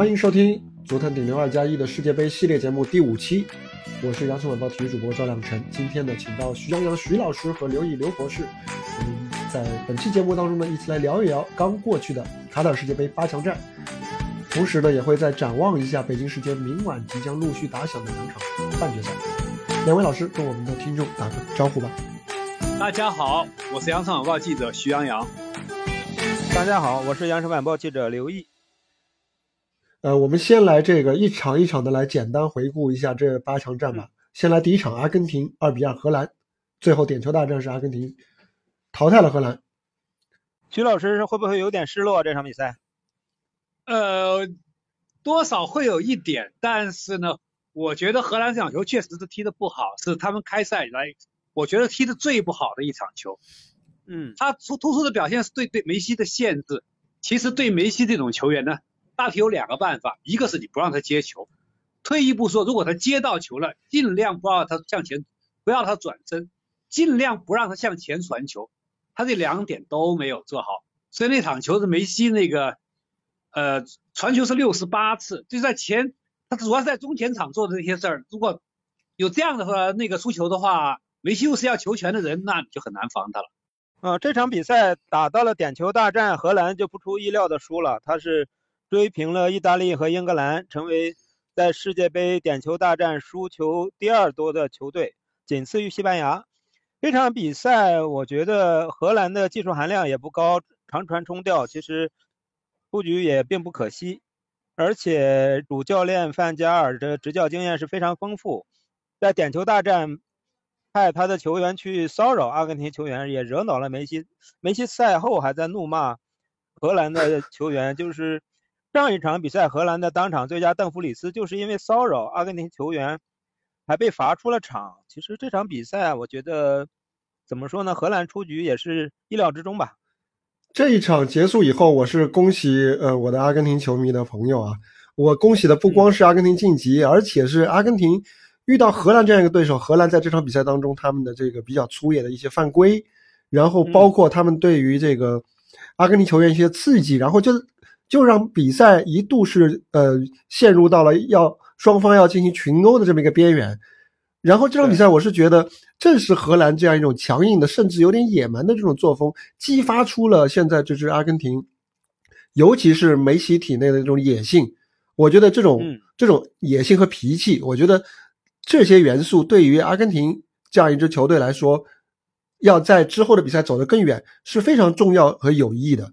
欢迎收听足坛顶流二加一的世界杯系列节目第五期，我是羊城晚报体育主播赵亮晨。今天呢，请到徐洋洋徐老师和刘毅刘博士，我们在本期节目当中呢，一起来聊一聊刚过去的卡塔尔世界杯八强战，同时呢，也会再展望一下北京时间明晚即将陆续打响的两场半决赛。两位老师跟我们的听众打个招呼吧。大家好，我是羊城晚报记者徐洋洋。大家好，我是羊城晚报记者刘毅。呃，我们先来这个一场一场的来简单回顾一下这八强战吧。先来第一场，阿根廷二比二荷兰，最后点球大战是阿根廷淘汰了荷兰。徐老师会不会有点失落这场比赛？呃，多少会有一点，但是呢，我觉得荷兰这场球确实是踢得不好，是他们开赛以来我觉得踢得最不好的一场球。嗯，他突突出的表现是对对梅西的限制。其实对梅西这种球员呢。大体有两个办法，一个是你不让他接球，退一步说，如果他接到球了，尽量不让他向前，不要他转身，尽量不让他向前传球。他这两点都没有做好，所以那场球是梅西那个呃传球是六十八次，就在前，他主要是在中前场做的这些事儿。如果有这样的话，那个出球的话，梅西又是要球权的人，那你就很难防他了。啊，这场比赛打到了点球大战，荷兰就不出意料的输了，他是。追平了意大利和英格兰，成为在世界杯点球大战输球第二多的球队，仅次于西班牙。这场比赛，我觉得荷兰的技术含量也不高，长传冲吊，其实布局也并不可惜。而且主教练范加尔的执教经验是非常丰富，在点球大战派他的球员去骚扰阿根廷球员，也惹恼了梅西。梅西赛后还在怒骂荷兰的球员，就是。上一场比赛，荷兰的当场最佳邓弗里斯就是因为骚扰阿根廷球员，还被罚出了场。其实这场比赛，我觉得怎么说呢？荷兰出局也是意料之中吧。这一场结束以后，我是恭喜呃我的阿根廷球迷的朋友啊。我恭喜的不光是阿根廷晋级，而且是阿根廷遇到荷兰这样一个对手。荷兰在这场比赛当中，他们的这个比较粗野的一些犯规，然后包括他们对于这个阿根廷球员一些刺激，然后就。就让比赛一度是呃陷入到了要双方要进行群殴的这么一个边缘，然后这场比赛我是觉得正是荷兰这样一种强硬的甚至有点野蛮的这种作风，激发出了现在这支阿根廷，尤其是梅西体内的这种野性。我觉得这种这种野性和脾气，我觉得这些元素对于阿根廷这样一支球队来说，要在之后的比赛走得更远是非常重要和有益的。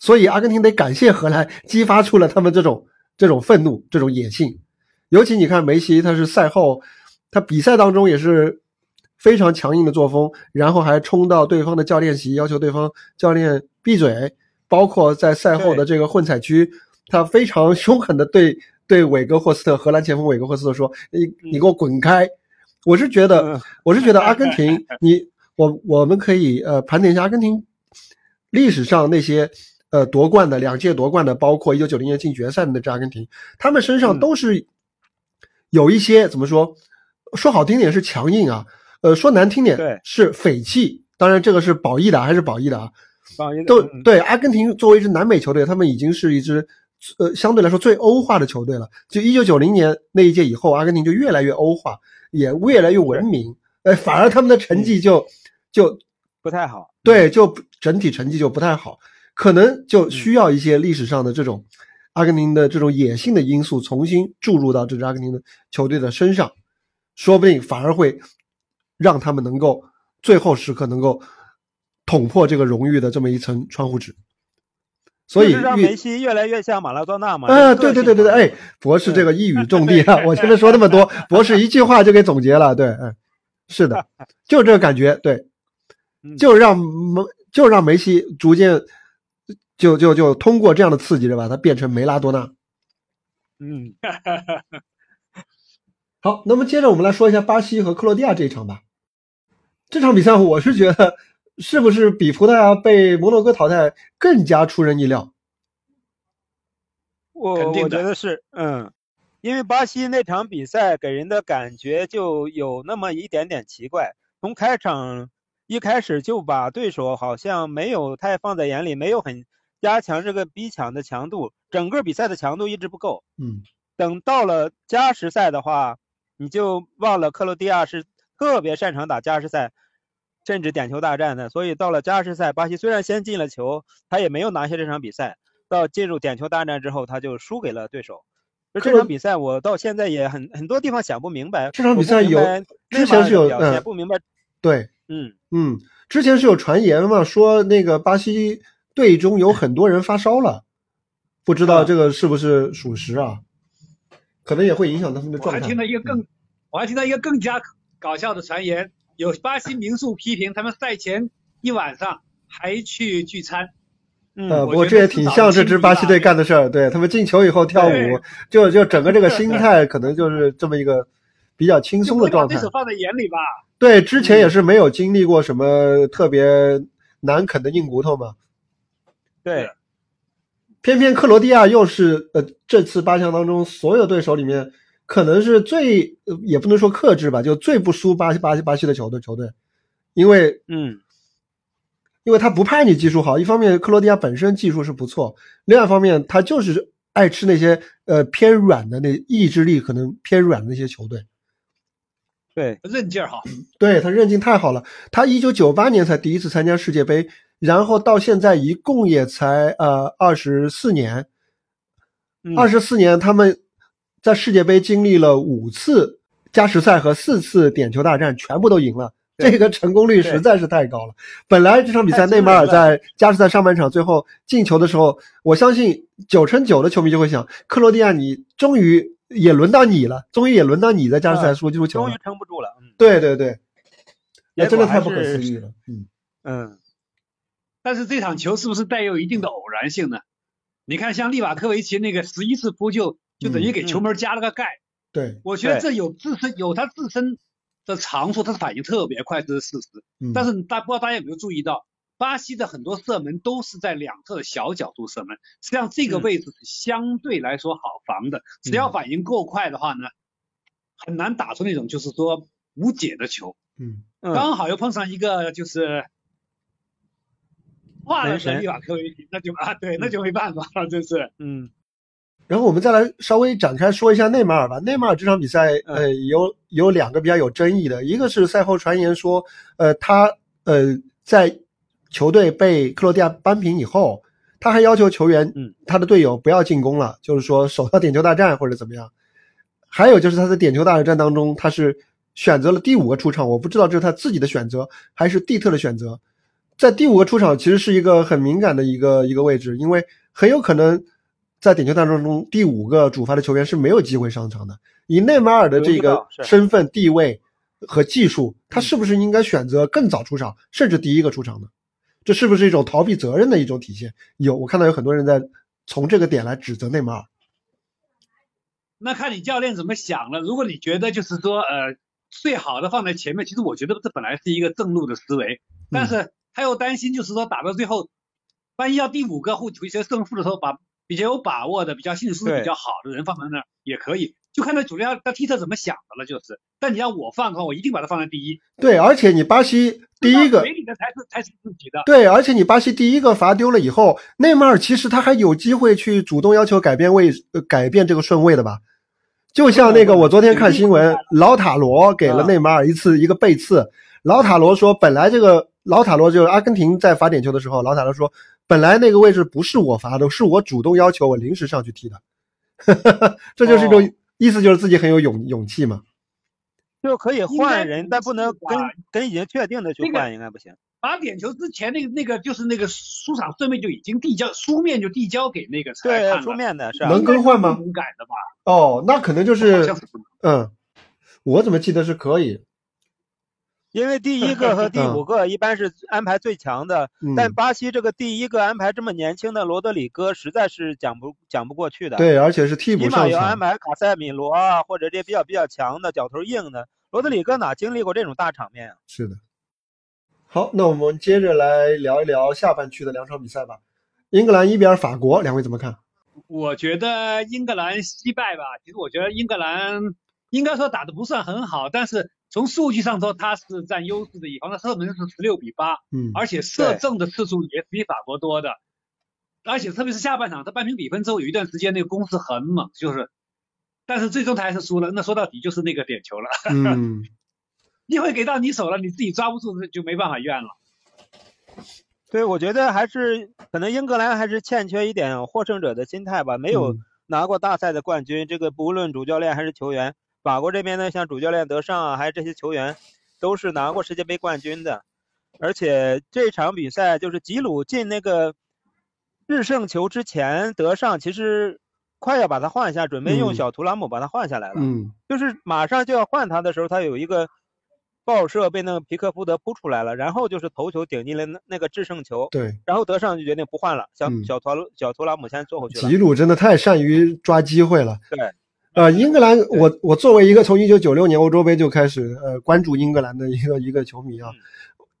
所以，阿根廷得感谢荷兰，激发出了他们这种 这种愤怒、这种野性。尤其你看梅西，他是赛后，他比赛当中也是非常强硬的作风，然后还冲到对方的教练席，要求对方教练闭嘴。包括在赛后的这个混采区，他非常凶狠的对对韦格霍斯特，荷兰前锋韦格霍斯特说：“你你给我滚开！”我是觉得，我是觉得阿根廷，你我我们可以呃盘点一下阿根廷历史上那些。呃，夺冠的两届夺冠的，包括一九九零年进决赛的那支阿根廷，他们身上都是有一些怎么说？说好听点是强硬啊，呃，说难听点是匪气。当然，这个是褒义的还是褒义的啊？褒义都对。阿根廷作为一支南美球队，他们已经是一支呃相对来说最欧化的球队了。就一九九零年那一届以后，阿根廷就越来越欧化，也越来越文明。呃，反而他们的成绩就就不太好。对，就整体成绩就不太好。可能就需要一些历史上的这种阿根廷的这种野性的因素重新注入到这支阿根廷的球队的身上，说不定反而会让他们能够最后时刻能够捅破这个荣誉的这么一层窗户纸。所以让梅西越来越像马拉多纳嘛？啊，对对对对对，哎，博士这个一语中的啊！我前面说那么多，博士一句话就给总结了。对，嗯，是的，就这个感觉，对，就让梅就让梅西逐渐。就就就通过这样的刺激，把它变成梅拉多纳。嗯，好，那么接着我们来说一下巴西和克罗地亚这一场吧。这场比赛我是觉得，是不是比葡萄牙被摩洛哥淘汰更加出人意料？我我觉得是，嗯，因为巴西那场比赛给人的感觉就有那么一点点奇怪，从开场一开始就把对手好像没有太放在眼里，没有很。加强这个逼抢的强度，整个比赛的强度一直不够。嗯，等到了加时赛的话，你就忘了克罗地亚是特别擅长打加时赛，甚至点球大战的。所以到了加时赛，巴西虽然先进了球，他也没有拿下这场比赛。到进入点球大战之后，他就输给了对手。就这场比赛，我到现在也很很多地方想不明白。这场比赛有之前是有嗯不明白。对，嗯嗯，之前是有传言嘛，说那个巴西队中有很多人发烧了，不知道这个是不是属实啊？可能也会影响他们的状态。我还听到一个更，我还听到一个更加搞笑的传言，有巴西民宿批评他们赛前一晚上还去聚餐。呃，不过这也挺像这支巴西队干的事儿，对他们进球以后跳舞，就就整个这个心态可能就是这么一个比较轻松的状态。对手放在眼里吧。对，之前也是没有经历过什么特别难啃的硬骨头嘛。对。偏偏克罗地亚又是呃这次八强当中所有对手里面可能是最也不能说克制吧，就最不输巴西巴西巴西的球队球队，因为嗯。因为他不怕你技术好，一方面克罗地亚本身技术是不错，另外一方面他就是爱吃那些呃偏软的那意志力可能偏软的那些球队。对，韧劲儿好。对他韧劲太好了，他一九九八年才第一次参加世界杯，然后到现在一共也才呃二十四年，二十四年他们在世界杯经历了五次加时赛和四次点球大战，全部都赢了。这个成功率实在是太高了。本来这场比赛内马尔在加时赛上半场最后进球的时候，我相信九成九的球迷就会想：克罗地亚，你终于也轮到你了，终于也轮到你在加时赛输进球了。终于撑不住了。对对对，也真的太不可思议了。嗯嗯。但是这场球是不是带有一定的偶然性呢？你看，像利瓦科维奇那个十一次扑救，就等于给球门加了个盖。对，我觉得这有自身有他自身。的长处，他的反应特别快，这是事实。但是大不知道大家有没有注意到，巴西的很多射门都是在两侧的小角度射门，实际上这个位置是相对来说好防的。只要反应够快的话呢，很难打出那种就是说无解的球。嗯，刚好又碰上一个就是画了神利瓦科维奇，那就啊对，那就没办法了，这是嗯。然后我们再来稍微展开说一下内马尔吧。内马尔这场比赛，呃，有有两个比较有争议的，一个是赛后传言说，呃，他呃在球队被克罗地亚扳平以后，他还要求球员，嗯，他的队友不要进攻了，就是说守到点球大战或者怎么样。还有就是他在点球大战当中，他是选择了第五个出场，我不知道这是他自己的选择还是蒂特的选择。在第五个出场其实是一个很敏感的一个一个位置，因为很有可能。在点球大战中，第五个主罚的球员是没有机会上场的。以内马尔的这个身份地位和技术，他是不是应该选择更早出场，甚至第一个出场呢？这是不是一种逃避责任的一种体现？有，我看到有很多人在从这个点来指责内马尔。那看你教练怎么想了。如果你觉得就是说，呃，最好的放在前面，其实我觉得这本来是一个正路的思维。但是他又担心，就是说打到最后，万一要第五个或一些胜负的时候，把比较有把握的、比较信心比较好的人放在那儿也可以，就看他主教他踢他怎么想的了，就是。但你要我放的话，我一定把它放在第一。对，而且你巴西第一个，嘴里的才是才是自己的。对，而且你巴西第一个罚丢了以后，内马尔其实他还有机会去主动要求改变位、改变这个顺位的吧？就像那个我昨天看新闻，老塔罗给了内马尔一次一个背刺，老塔罗说，本来这个老塔罗就是阿根廷在罚点球的时候，老塔罗说。本来那个位置不是我罚的，是我主动要求我临时上去踢的，这就是一种意思，就是自己很有勇勇气嘛。就可以换人，但不能跟跟已经确定的去换，应该不行。罚点球之前那个那个就是那个出场顺位就已经递交书面就递交给那个裁判了。对，书面的是能更换吗？能改的吧？哦，那可能就是嗯，我怎么记得是可以。因为第一个和第五个一般是安排最强的，但巴西这个第一个安排这么年轻的罗德里戈，实在是讲不讲不过去的。对，而且是替补上场。起码要安排卡塞米罗啊，或者这比较比较强的脚头硬的。罗德里戈哪经历过这种大场面啊？是的。好，那我们接着来聊一聊下半区的两场比赛吧。英格兰一比二法国，两位怎么看？我觉得英格兰惜败吧。其实我觉得英格兰应该说打的不算很好，但是。从数据上说，他是占优势的一方，他射门是十六比八，嗯，而且射正的次数也比法国多的。而且特别是下半场他扳平比分之后，有一段时间那个攻势很猛，就是，但是最终他还是输了。那说到底就是那个点球了，嗯，机会给到你手了，你自己抓不住，就没办法怨了。对，我觉得还是可能英格兰还是欠缺一点获胜者的心态吧，没有嗯拿过大赛的冠军。这个不论主教练还是球员，法国这边呢，像主教练德尚啊，还有这些球员，都是拿过世界杯冠军的。而且这场比赛就是吉鲁进那个制胜球之前，德尚其实快要把他换下，准备用嗯小图拉姆把他换下来了。嗯，就是马上就要换他的时候，他有一个爆射被那个皮克福德扑出来了，然后就是头球顶进了那那个制胜球，对，然后德尚就决定不换了，小嗯小图小图拉姆先坐回去了。吉鲁真的太善于抓机会了。对，呃，英格兰，我我作为一个从一九九六年欧洲杯就开始呃关注英格兰的一个一个球迷啊，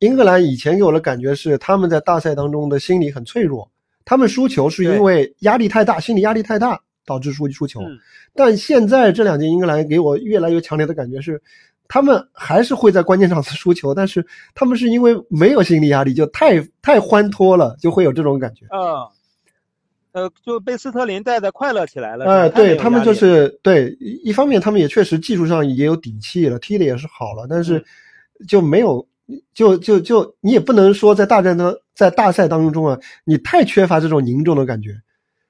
英格兰以前给我的感觉是他们在大赛当中的心理很脆弱，他们输球是因为压力太大，心理压力太大导致输输球。嗯。但现在这两届英格兰给我越来越强烈的感觉是，他们还是会在关键场次输球，但是他们是因为没有心理压力，就太太欢脱了，就会有这种感觉。啊，呃，就被斯特林带的快乐起来了。哎，对他们就是对一一方面，他们也确实技术上也有底气了，踢的也是好了，但是就没有，就就就你也不能说在大战当在大赛当中啊，你太缺乏这种凝重的感觉。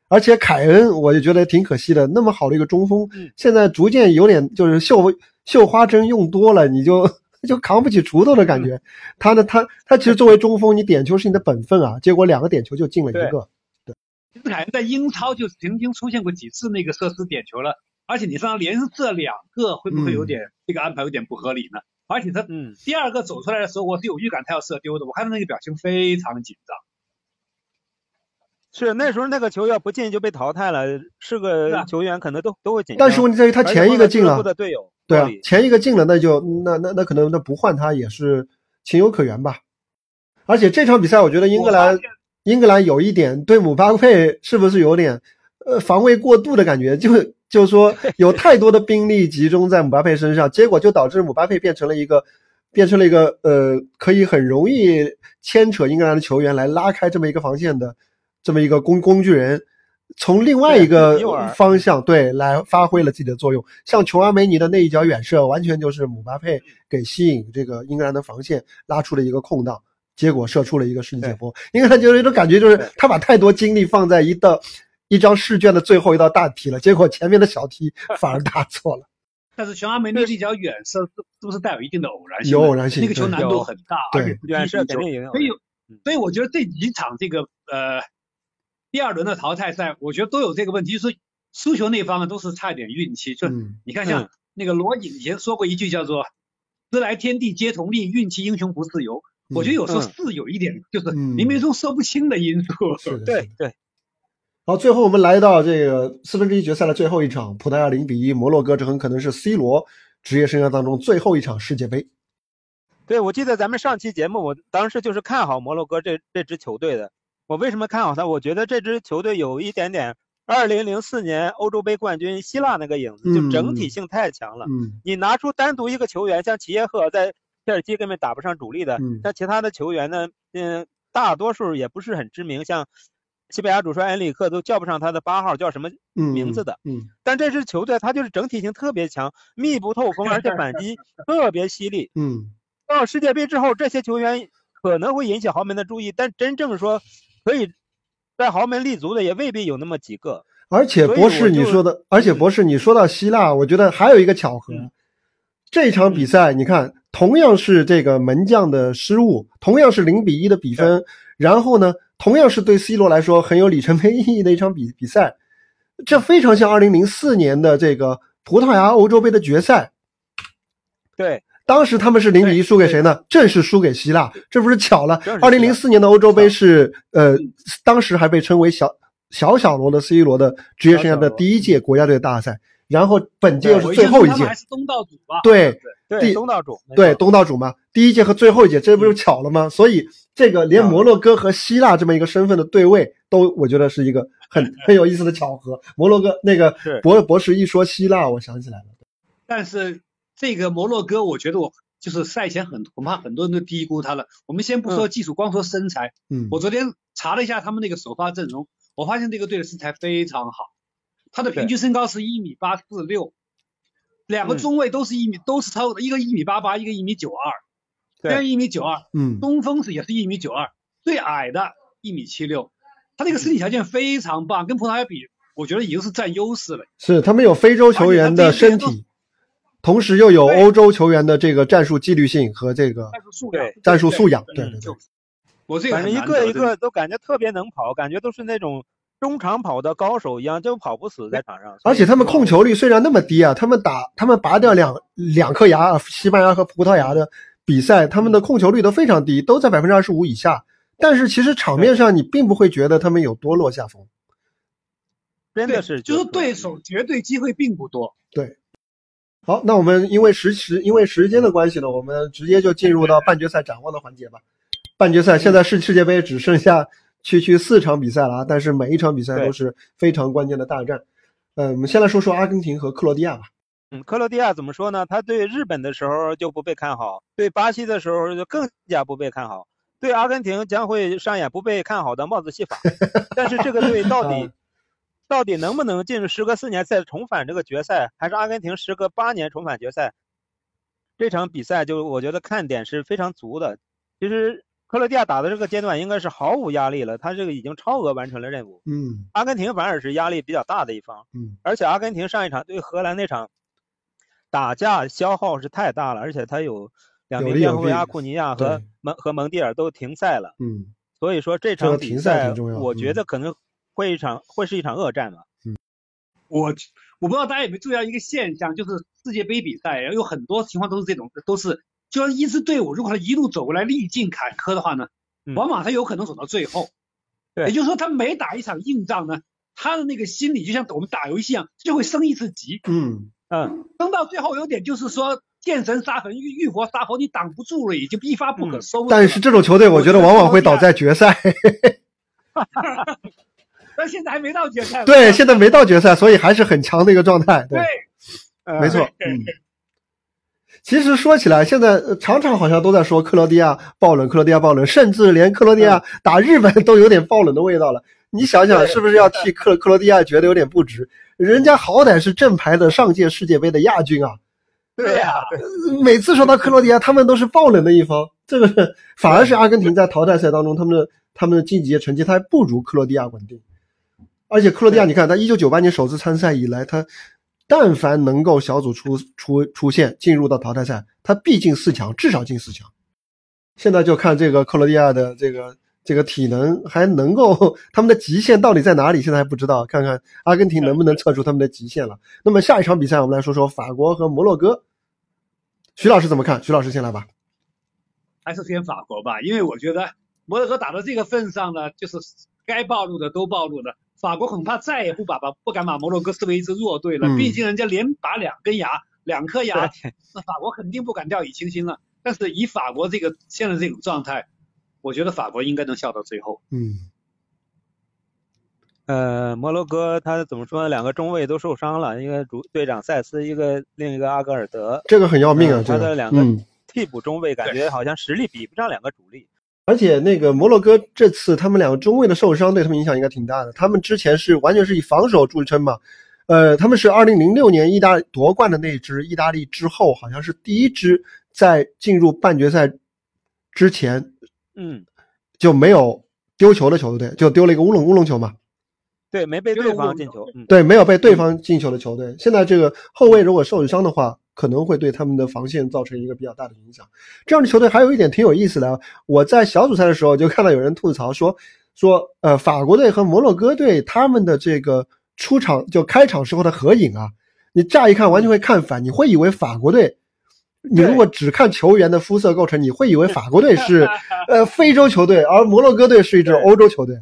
而且凯恩，我就觉得挺可惜的，那么好的一个中锋，嗯现在逐渐有点就是绣绣花针用多了，你就 就扛不起锄头的感嗯觉。他呢，他他其实作为中锋，你点球是你的本分啊，结果两个点球就进了一个。其实凯恩在英超就曾经出现过几次那个射失点球了，而且你让他连射两个，会不会有点、这个安排有点不合理呢？而且他嗯，第二个走出来的时候，我是有预感他要射丢的，我看他那个表情非常紧张。是那时候那个球要不进就被淘汰了，是是个啊球员可能都都会紧张。但是问题在于他前一个进了队友，对啊，前一个进了，那就那那那可能那不换他也是情有可原吧。而且这场比赛，我觉得英格兰英格兰有一点对姆巴佩是不是有点呃防卫过度的感觉？就就是说有太多的兵力集中在姆巴佩身上，结果就导致姆巴佩变成了一个变成了一个呃可以很容易牵扯英格兰的球员来拉开这么一个防线的这么一个工工具人。从另外一个方向对来发挥了自己的作用，像琼阿梅尼的那一脚远射，完全就是姆巴佩给吸引这个英格兰的防线拉出了一个空档，结果射出了一个世界波。因为他就是一种感觉，就是他把太多精力放在一道一张试卷的最后一道大题了，结果前面的小题反而答错了。但是琼阿梅那一脚远射是是不是带有一定的偶然性？有偶然性那个球难度很大，远射肯定有所以嗯所以我觉得这几场这个呃第二轮的淘汰赛，我觉得都有这个问题，就是输球那方面都是差一点运气。就嗯你看像嗯那个罗颖以前说过一句叫做“时来天地皆同力，运气英雄不自由”。我觉得有时候嗯是有一点，就是嗯冥冥中说不清的因素。对对，好，最后我们来到这个四分之一决赛的最后一场，葡萄牙零比一摩洛哥，这很可能是 C 罗职业生涯当中最后一场世界杯。对，我记得咱们上期节目，我当时就是看好摩洛哥这这支球队的。我为什么看好他？我觉得这支球队有一点点二零零四年欧洲杯冠军希腊那个影子，就整体性太强了。嗯你拿出单独一个球员，像齐耶赫在切尔西根本打不上主力的，嗯像其他的球员呢，嗯，大多数也不是很知名，像西班牙主帅恩里克都叫不上他的八号叫什么嗯，名字的。嗯但这支球队他就是整体性特别强，密不透风，而且反击特别犀利。嗯到世界杯之后，这些球员可能会引起豪门的注意，但真正说可以在豪门立足的也未必有那么几个。而且博士你说的，而且博士你说到希腊，我觉得还有一个巧合，嗯这场比赛你看，同样是这个门将的失误，同样是零比一的比分，然后呢，同样是对 C 罗来说很有里程碑意义的一场比比赛，这非常像二零零四年的这个葡萄牙欧洲杯的决赛。对，当时他们是零比一输给谁呢？正是输给希腊，这不是巧了二零零四年的欧洲杯是呃，当时还被称为小小小罗的 C 罗的职业生涯的第一届国家队大赛，然后本届又是最后一届还，是东道主吧？对对，第东道主，对，东道主嘛，第一届和最后一届，这不就巧了吗？所以这个连摩洛哥和希腊这么一个身份的对位，都我觉得是一个很很有意思的巧合。摩洛哥那个 博博士一说希腊，我想起来了。但是这个摩洛哥，我觉得我就是赛前很恐怕很多人都低估他了。我们先不说技术，光说身材，嗯，我昨天查了一下他们那个首发阵容，我发现这个队的身材非常好，他的平均身高是一米八四六，两个中卫都是一米，都是超的，一个一米八八，一个一米九二，这样一米九二，嗯，中锋是也是一米九二，最矮的一米七六，他这个身体条件非常棒，跟葡萄牙比，我觉得已经是占优势了。是他们有非洲球员的身体，同时又有欧洲球员的这个战术纪律性和这个战术素养，战术素养，对对对。我这个反正一个一个都感觉特别能跑，感觉都是那种中长跑的高手一样，就跑不死在场上。而且他们控球率虽然那么低啊，他们打他们拔掉两两颗牙，西班牙和葡萄牙的比赛，他们的控球率都非常低，都在百分之二十五以下。但是其实场面上你并不会觉得他们有多落下风，真的是就是对手绝对机会并不多。对，好，那我们因为时时因为时间的关系呢，我们直接就进入到半决赛展望的环节吧。半决赛现在世世界杯只剩下区区四场比赛了啊，但是每一场比赛都是非常关键的大战。嗯，我们先来说说阿根廷和克罗地亚吧。嗯，克罗地亚怎么说呢？他对日本的时候就不被看好，对巴西的时候就更加不被看好，对阿根廷将会上演不被看好的帽子戏法。但是这个队到底 到底能不能进入时隔四年再重返这个决赛，还是阿根廷时隔八年重返决赛？这场比赛就我觉得看点是非常足的。其实。克罗地亚打的这个阶段应该是毫无压力了，他这个已经超额完成了任务。嗯，阿根廷反而是压力比较大的一方。嗯，而且阿根廷上一场对荷兰那场打架消耗是太大了，而且他有两名边后卫阿库尼亚和蒙和蒙蒂尔都停赛了。嗯，所以说这场比赛我觉得可能会一场会是一场恶战吧。嗯，我我不知道大家有没有注意到一个现象，就是世界杯比赛然后有很多情况都是这种，都是。就一支队伍，如果他一路走过来历尽坎坷的话呢，往往他有可能走到最后。对，也就是说，他每打一场硬仗呢，他的那个心理就像我们打游戏一样，就会升一次级。嗯嗯，升到最后有点就是说见神杀神，遇遇佛杀佛，你挡不住了，已经一发不可收。但是这种球队，我觉得往往会倒在决赛。但现在还没到决赛。对，现在没到决赛，所以还是很强的一个状态。对，没错。嗯。其实说起来，现在常常好像都在说克罗地亚爆冷，克罗地亚爆冷，甚至连克罗地亚打日本 都有点爆冷的味道了。你想想，是不是要替克克罗地亚觉得有点不值？人家好歹是正牌的上届世界杯的亚军啊。对呀，每次说到克罗地亚，他们都是爆冷的一方。这个反而是阿根廷在淘汰赛当中，他们的他们的晋级成绩他还不如克罗地亚稳定。而且克罗地亚，你看他一九九八年首次参赛以来，他。但凡能够小组出出出现进入到淘汰赛，他必进四强，至少进四强。现在就看这个克罗地亚的这个这个体能还能够，他们的极限到底在哪里？现在还不知道，看看阿根廷能不能测出他们的极限了。那么下一场比赛，我们来说说法国和摩洛哥。徐老师怎么看？徐老师先来吧。还是先法国吧，因为我觉得摩洛哥打到这个份上呢，就是该暴露的都暴露了。法国恐怕再也不把把 不敢把摩洛哥视为一支弱队了，毕竟人家连拔两根牙，两颗牙，那法国肯定不敢掉以轻心了。但是以法国这个现在这种状态，我觉得法国应该能笑到最后。嗯，呃，摩洛哥他怎么说呢？两个中卫都受伤了，一个主队长塞斯，一个另一个阿格尔德，这个很要命啊！他的两个替补中卫感觉好像实力比不上两个主力。而且那个摩洛哥这次他们两个中卫的受伤对他们影响应该挺大的。他们之前是完全是以防守著称嘛，呃，他们是二零零六年意大夺冠的那支意大利之后，好像是第一支在进入半决赛之前，嗯，就没有丢球的球队，就丢了一个乌龙乌龙球嘛。对，没被对方进球。对，没有被对方进球的球队。现在这个后卫如果受伤的话。可能会对他们的防线造成一个比较大的影响。这样的球队还有一点挺有意思的，我在小组赛的时候就看到有人吐槽说，说呃法国队和摩洛哥队他们的这个出场就开场时候的合影啊，你乍一看完全会看反，你会以为法国队，你如果只看球员的肤色构成，你会以为法国队是呃非洲球队，而摩洛哥队是一支欧洲球队。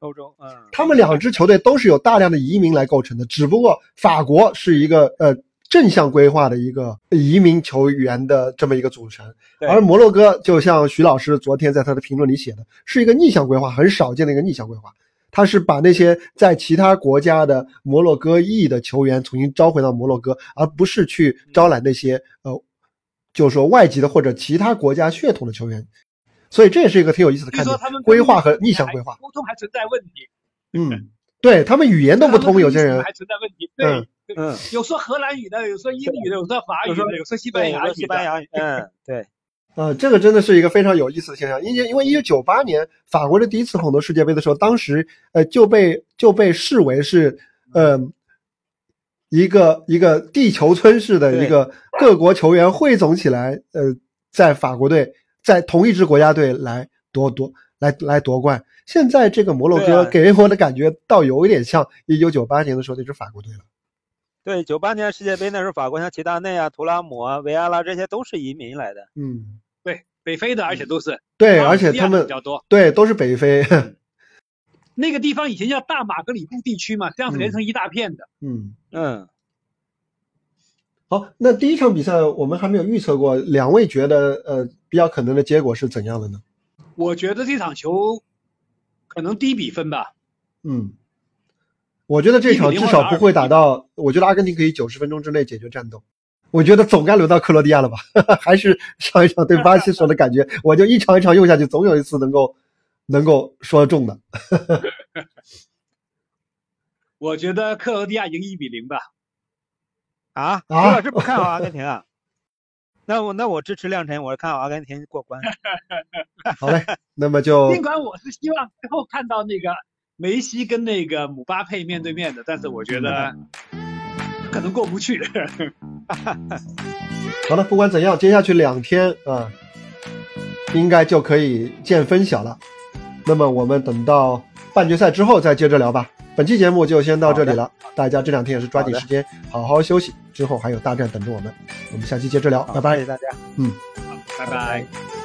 欧洲，嗯，他们两支球队都是有大量的移民来构成的，只不过法国是一个呃。正向规划的一个移民球员的这么一个组成，而摩洛哥就像徐老师昨天在他的评论里写的，是一个逆向规划，很少见的一个逆向规划。他是把那些在其他国家的摩洛哥裔的球员重新招回到摩洛哥，而不是去招揽那些呃，就是说外籍的或者其他国家血统的球员。所以这也是一个挺有意思的看点他们，规划和逆向规划。沟通还存在问题，嗯，对他们语言都不通，有些人还存在问题。对，嗯对嗯，有说荷兰语的，有说英语的，有说法语的，有说西班，牙语的。西班牙语，嗯，对，呃，这个真的是一个非常有意思的现象，因为因为一九九八年法国的第一次捧得世界杯的时候，当时呃就被就被视为是呃一个一个地球村式的一个各国球员汇总起来，呃，在法国队在同一支国家队来夺夺来来夺冠。现在这个摩洛哥给我的感觉倒有一点像一九九八年的时候那支法国队了。对，九八年世界杯那时候，法国像齐达内啊、图拉姆啊、维埃拉这些都是移民来的。嗯，对，北非的，而且都是对，而且他们比较多。对都是北非。那个地方以前叫大马格里布地区嘛，这样子连成一大片的。嗯。嗯，好，那第一场比赛我们还没有预测过，两位觉得呃比较可能的结果是怎样的呢？我觉得这场球可能低比分吧。嗯，我觉得这场至少不会打到，我觉得阿根廷可以九十分钟之内解决战斗。我觉得总该轮到克罗地亚了吧？还是上一场对巴西时候的感觉，我就一场一场用下去，总有一次能够能够说中的。我觉得克罗地亚赢一比零吧。啊，老师不看好阿根廷啊？那我那我支持亮晨，我看好阿根廷过关。好嘞，那么就尽管我是希望最后看到那个梅西跟那个姆巴佩面对面的，但是我觉得可能过不去。好了，不管怎样，接下去两天啊，应该就可以见分晓了。那么我们等到半决赛之后再接着聊吧。本期节目就先到这里了，大家这两天也是抓紧时间好好休息，之后还有大战等着我们。我们下期接着聊，拜拜谢谢。大家。嗯。拜拜。